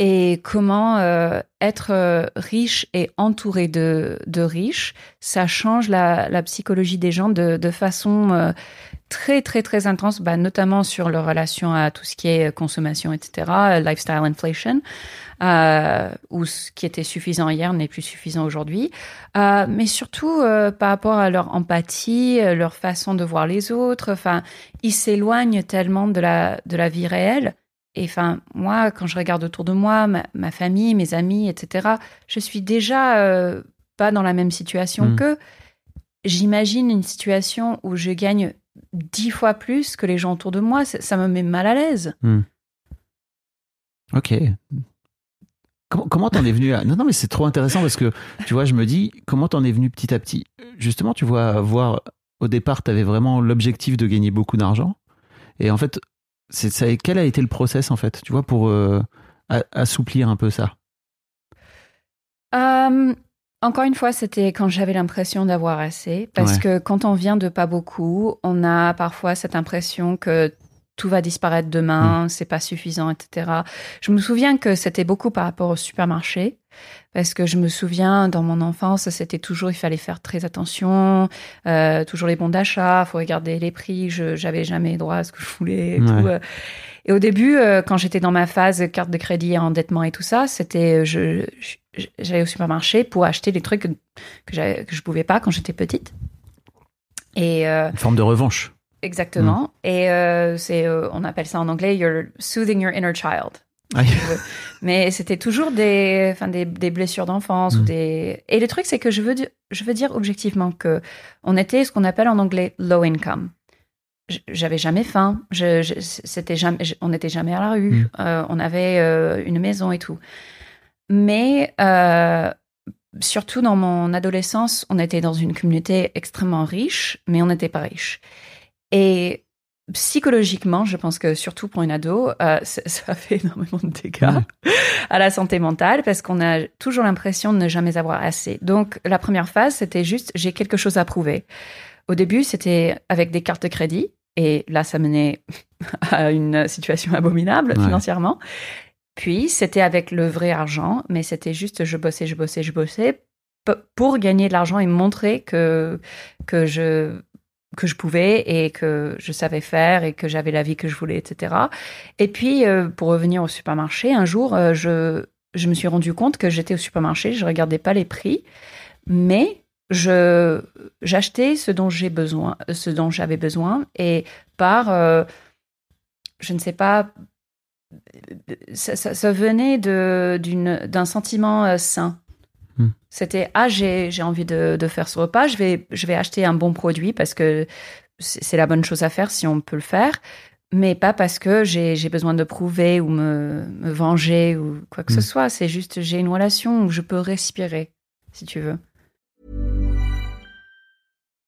et comment euh, être euh, riche et entouré de, de riches, ça change la, la psychologie des gens de, de façon euh, très très très intense, bah, notamment sur leur relation à tout ce qui est consommation, etc., lifestyle inflation, euh, où ce qui était suffisant hier n'est plus suffisant aujourd'hui, euh, mais surtout euh, par rapport à leur empathie, leur façon de voir les autres. Enfin, ils s'éloignent tellement de la de la vie réelle. Et enfin, moi, quand je regarde autour de moi, ma, ma famille, mes amis, etc., je suis déjà euh, pas dans la même situation Mm. qu'eux. J'imagine une situation où je gagne dix fois plus que les gens autour de moi. Ça, ça me met mal à l'aise. Ok. Comment comment t'en es venu à... Non, non, mais c'est trop intéressant parce que, tu vois, je me dis, comment t'en es venu petit à petit? Justement, tu vois, voir, au départ, t'avais vraiment l'objectif de gagner beaucoup d'argent. Et en fait, c'est ça, quel a été le process, en fait, tu vois, pour euh, assouplir un peu ça? Euh, encore une fois, c'était quand j'avais l'impression d'avoir assez. Parce Ouais. que quand on vient de pas beaucoup, on a parfois cette impression que tout va disparaître Mm. demain, c'est pas suffisant, etc. Je me souviens que c'était beaucoup par rapport au supermarché. Parce que je me souviens, dans mon enfance, c'était toujours, il fallait faire très attention, euh, toujours les bons d'achat, faut regarder les prix, je j'avais jamais droit à ce que je voulais et Ouais. tout. euh. Et au début, euh, quand j'étais dans ma phase carte de crédit, endettement et tout ça, c'était, je, j'allais au supermarché pour acheter les trucs que, que, que je pouvais pas quand j'étais petite. Et euh, Une forme de revanche. Exactement. Et euh, c'est, euh, on appelle ça en anglais, you're soothing your inner child. Ah. Mais c'était toujours des, enfin des, des blessures d'enfance ou Mm. des. Et le truc, c'est que je veux, je veux dire objectivement que on était ce qu'on appelle en anglais low income. J'avais jamais faim. Je, je- c'était jamais, on n'était jamais à la rue. Mm. Euh, on avait une maison et tout. Mais surtout dans mon adolescence, on était dans une communauté extrêmement riche, mais on n'était pas riche. Et psychologiquement, je pense que surtout pour une ado, euh, ça, ça fait énormément de dégâts à la santé mentale parce qu'on a toujours l'impression de ne jamais avoir assez. Donc la première phase, c'était juste j'ai quelque chose à prouver. Au début, c'était avec des cartes de crédit et là, ça menait à une situation abominable Ouais. financièrement. Puis c'était avec le vrai argent, mais c'était juste je bossais, je bossais, je bossais pour gagner de l'argent et montrer que que je que je pouvais et que je savais faire et que j'avais la vie que je voulais, etc. Et puis, euh, pour revenir au supermarché, un jour, euh, je, je me suis rendu compte que j'étais au supermarché, je regardais pas les prix, mais je j'achetais ce dont j'ai besoin, ce dont j'avais besoin, et par, euh, je ne sais pas, ça, ça- ça venait d'un sentiment euh, sain. C'était ah j'ai j'ai envie de, de faire ce repas, je vais je vais acheter un bon produit parce que c'est la bonne chose à faire si on peut le faire, mais pas parce que j'ai j'ai besoin de prouver ou me, me venger ou quoi que ce soit. C'est juste j'ai une relation où je peux respirer, si tu veux.